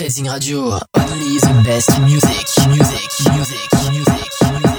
Raising Radio. Only the best music, music, music, music.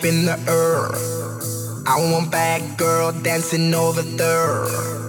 up in the air. I want bad girl dancing over there.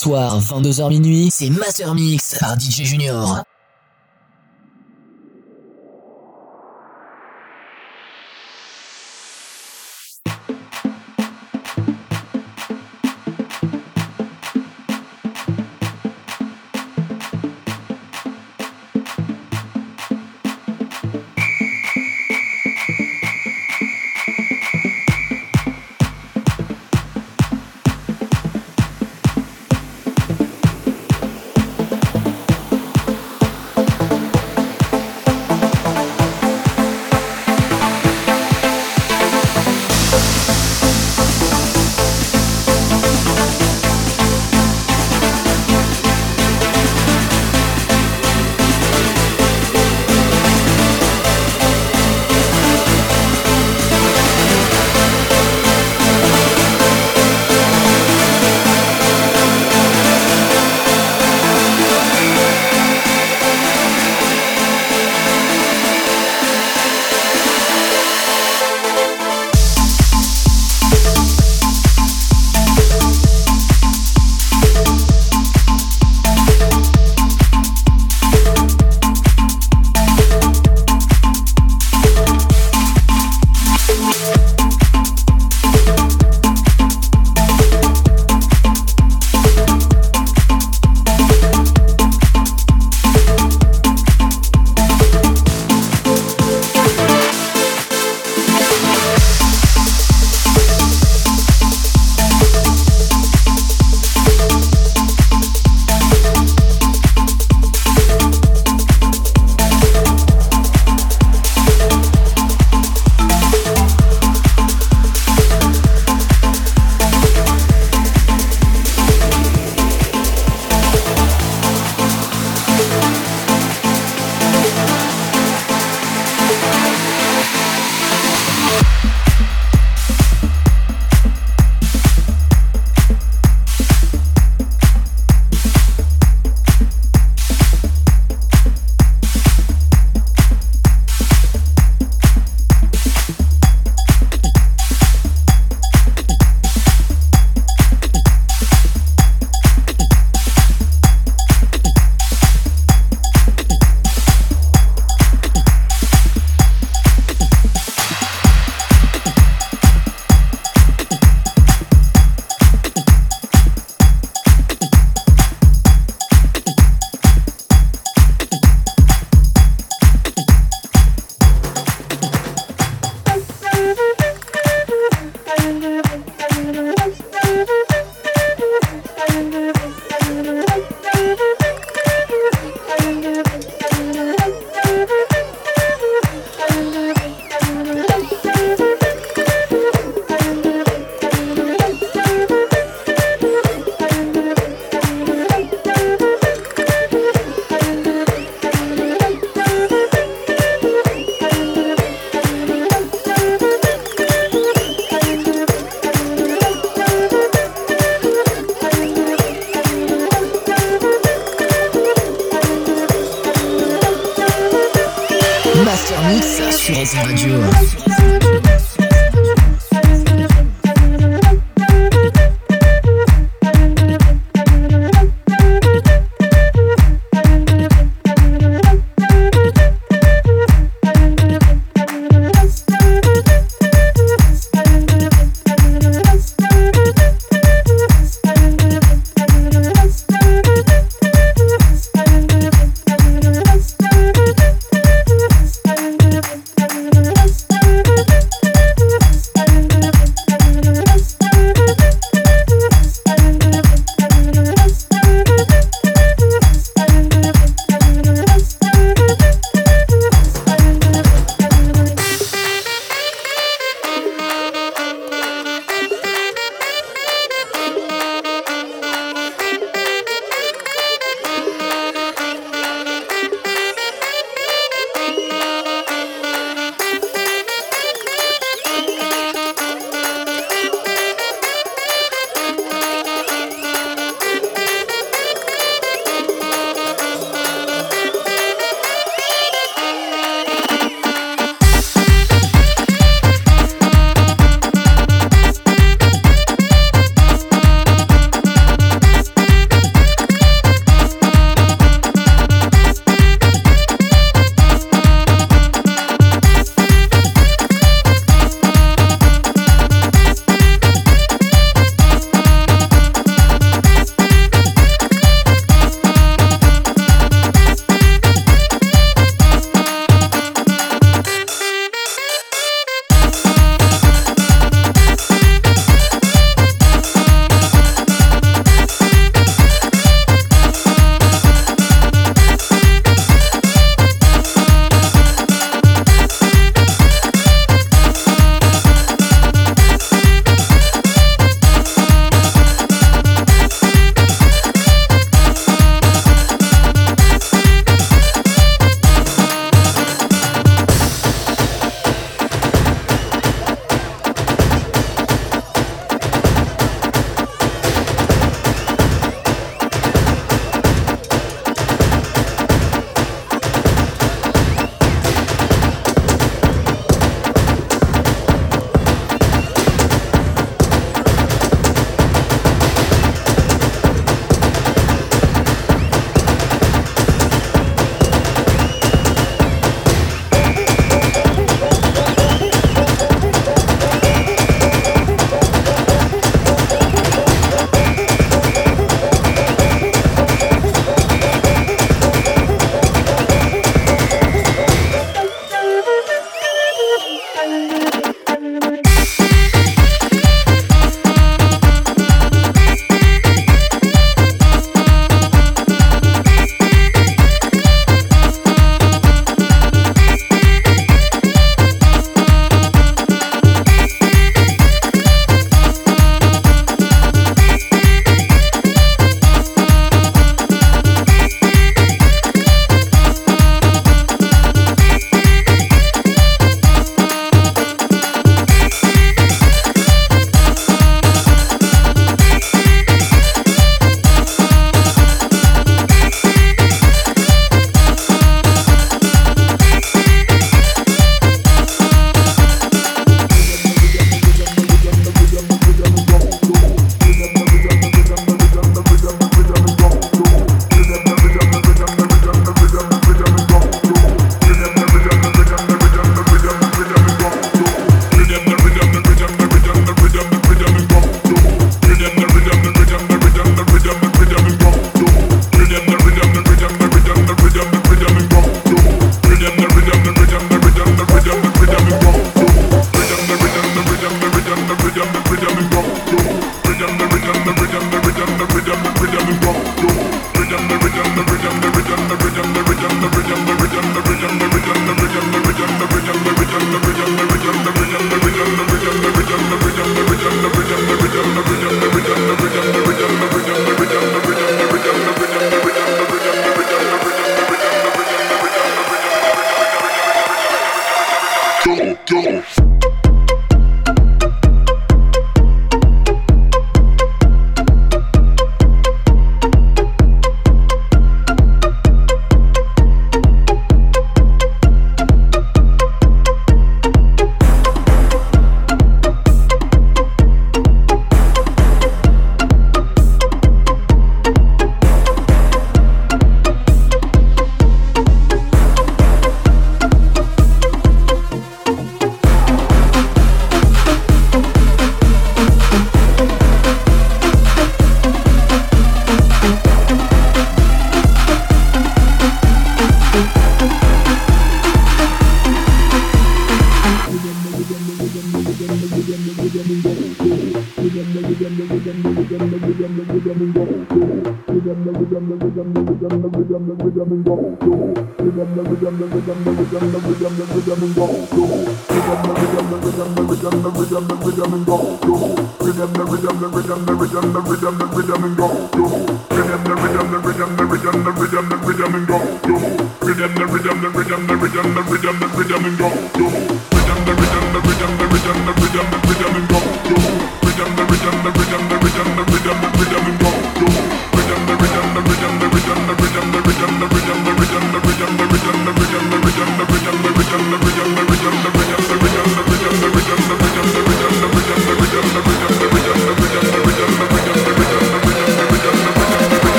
Soir, 22h minuit, c'est Master Mix par DJ Junior.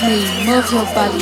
Me, move your body,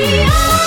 me.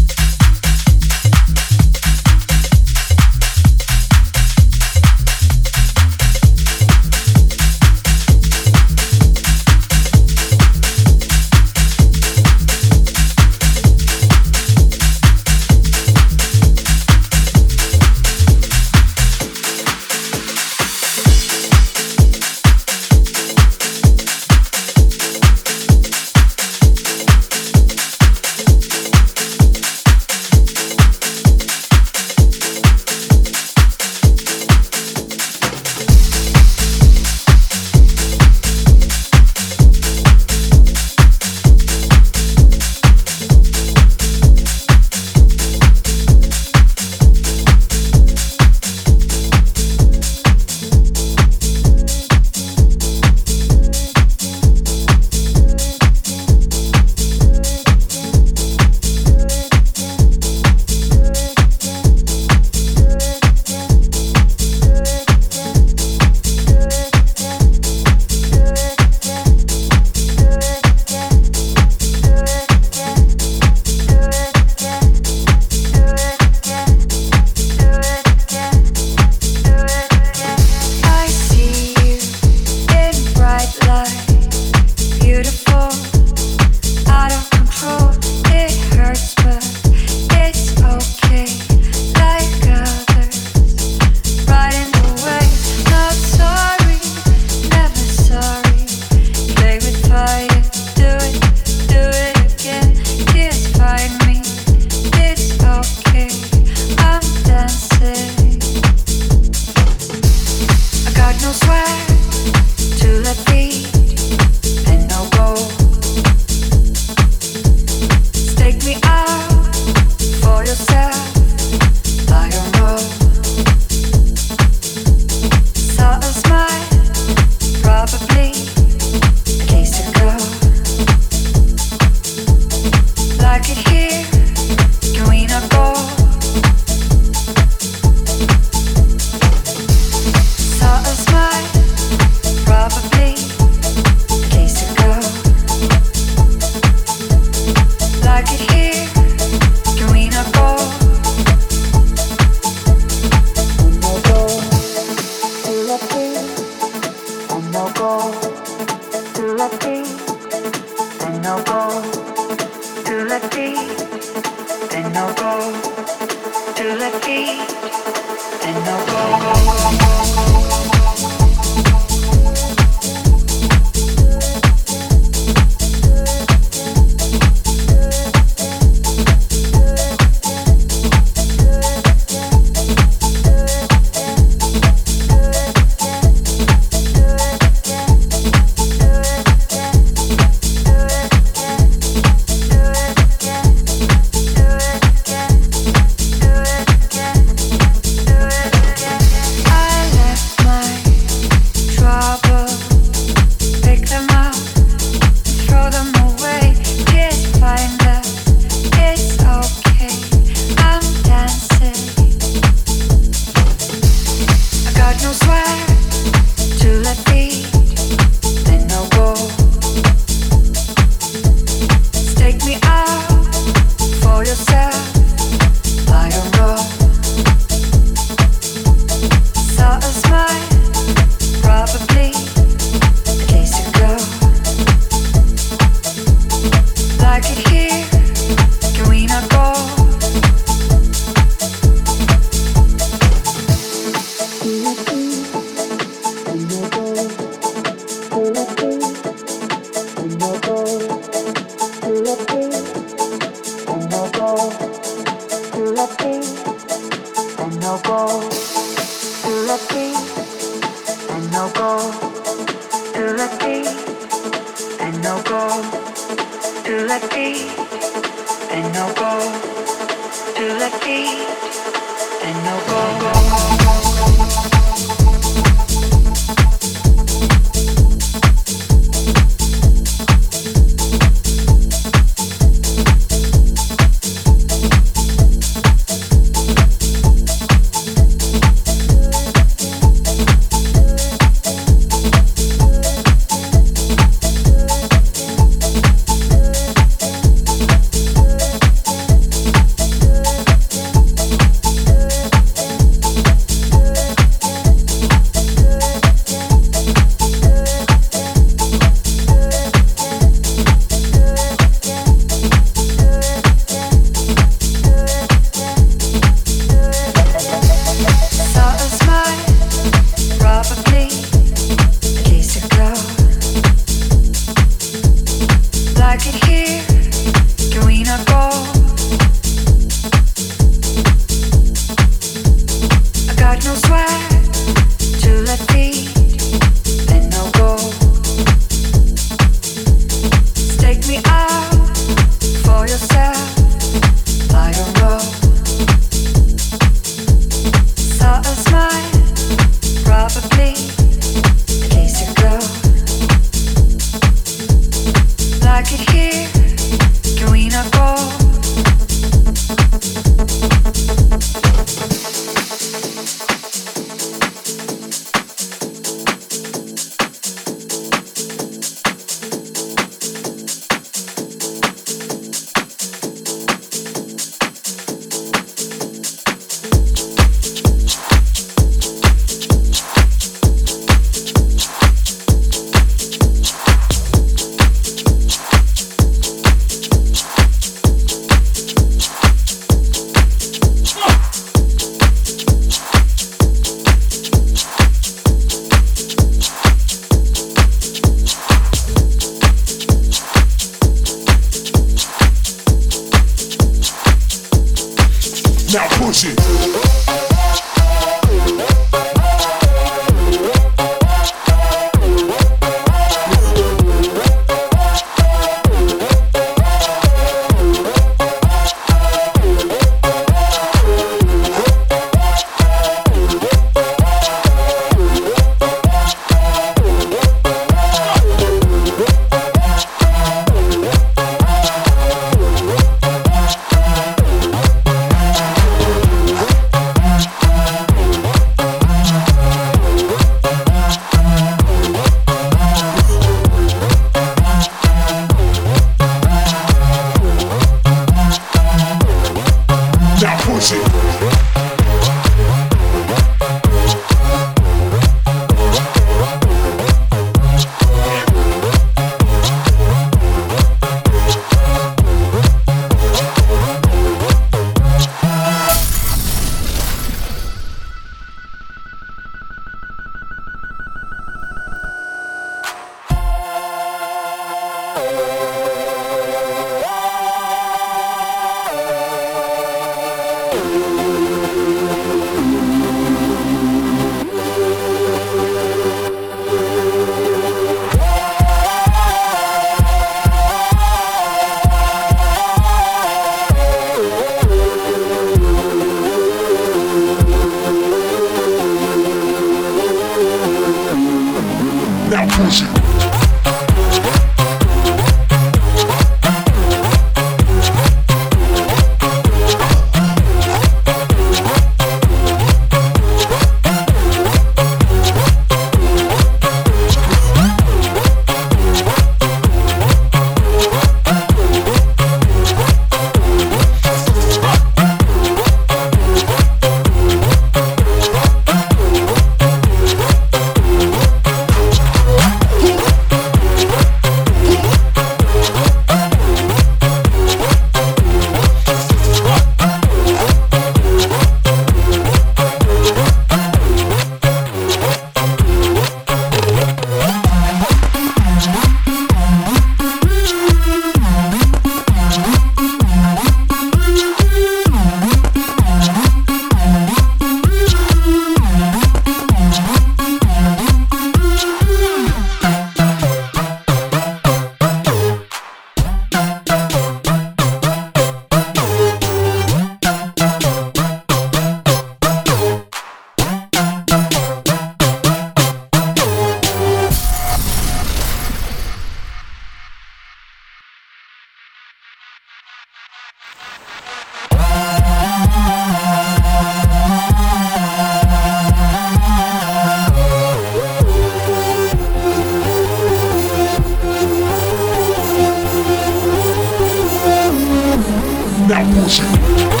now music.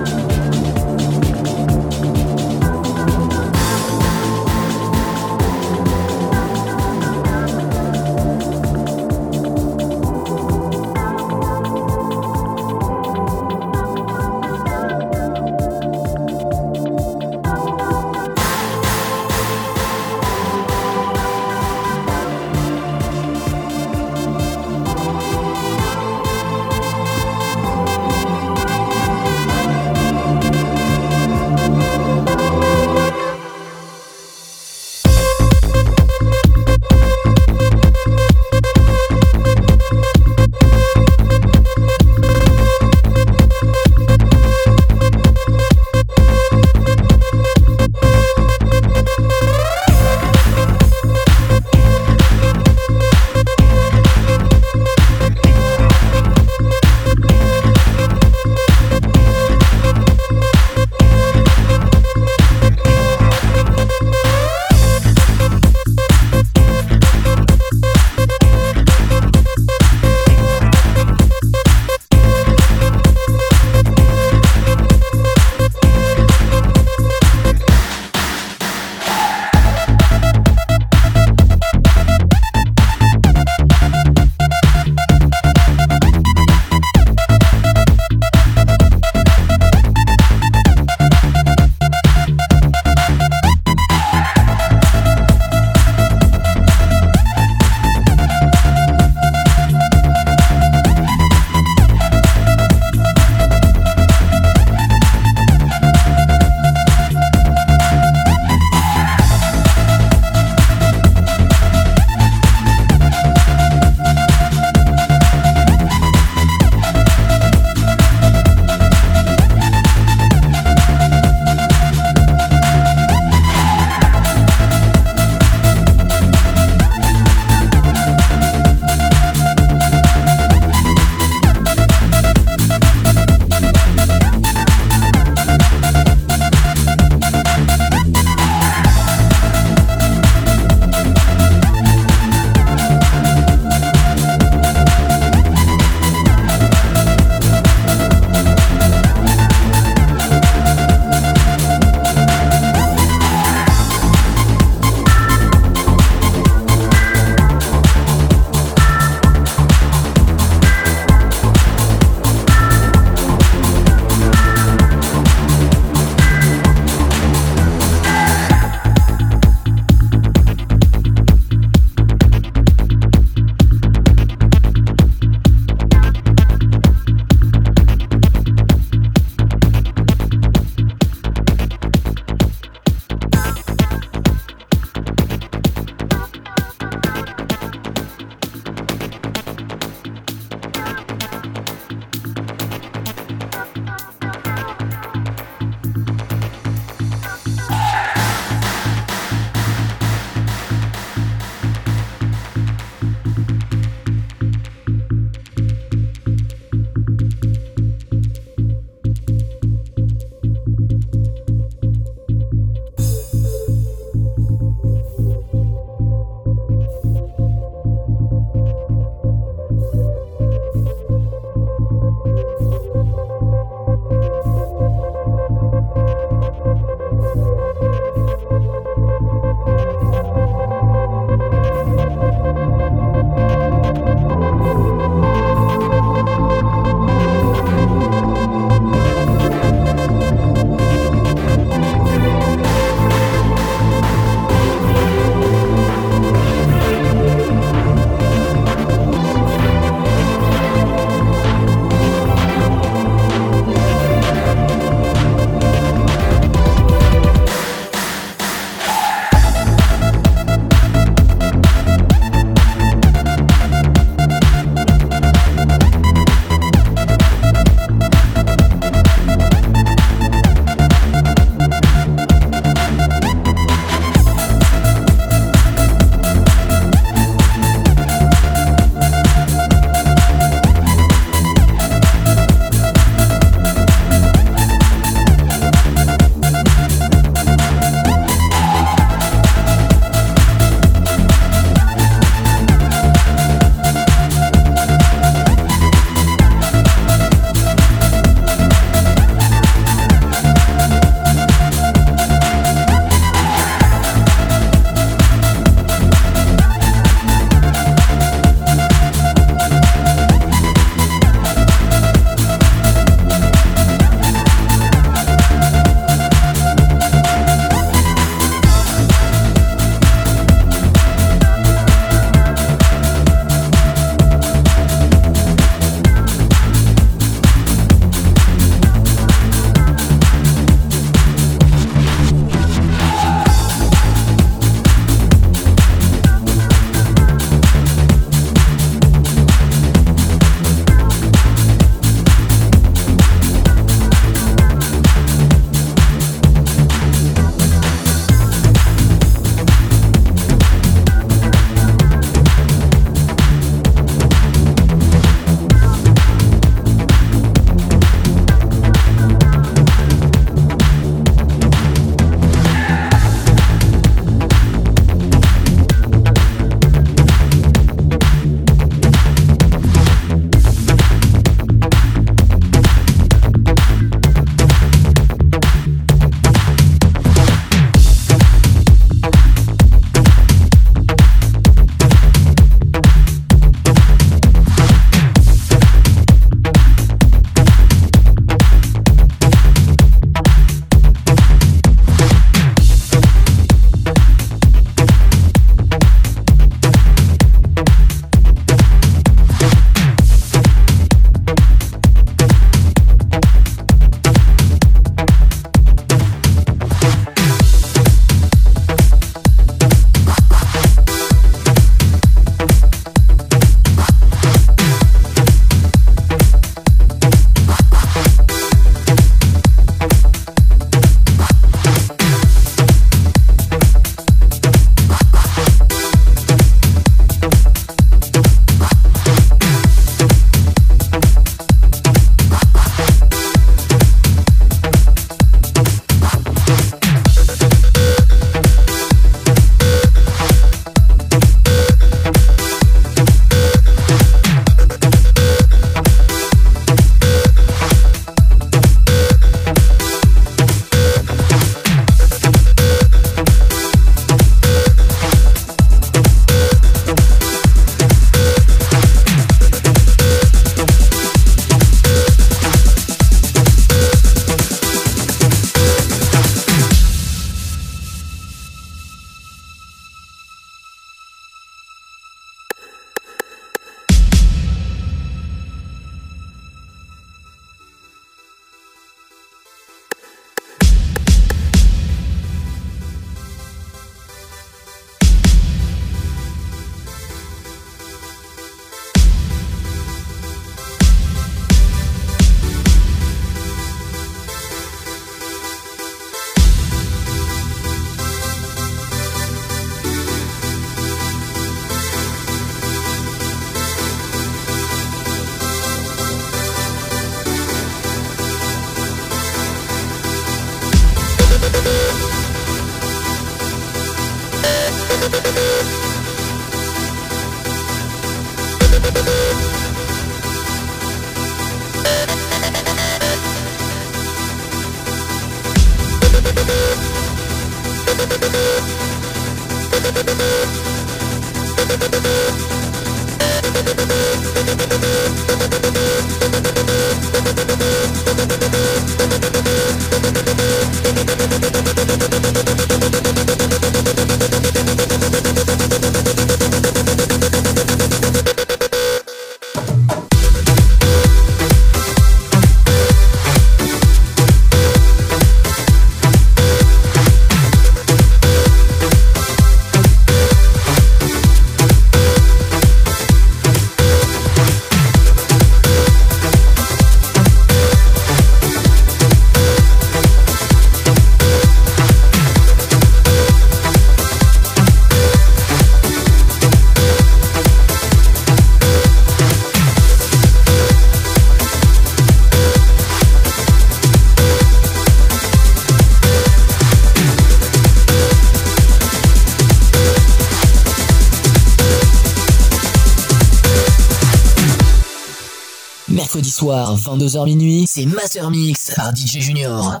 soir, 22h minuit, c'est Master Mix par DJ Junior.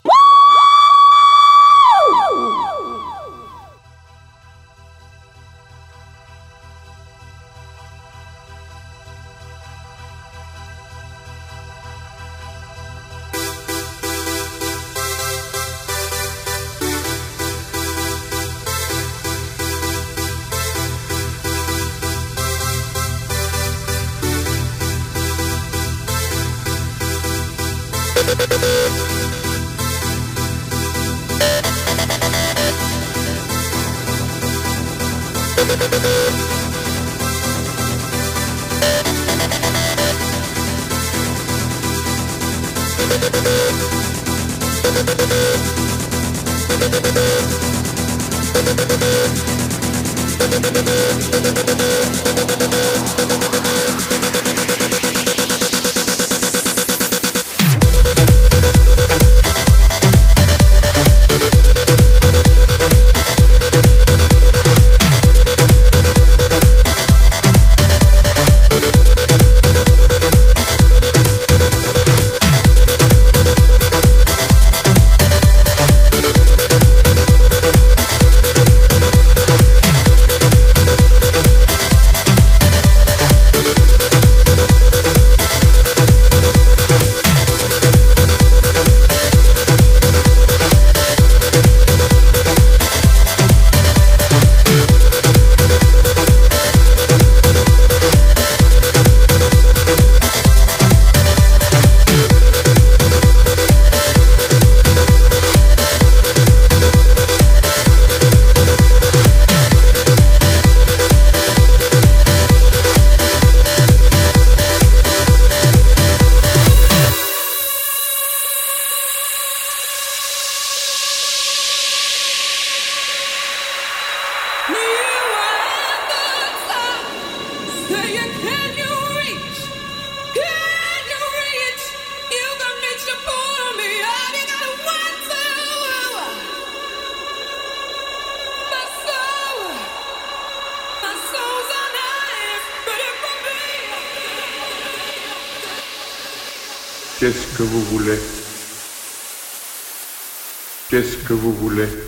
que vous voulez.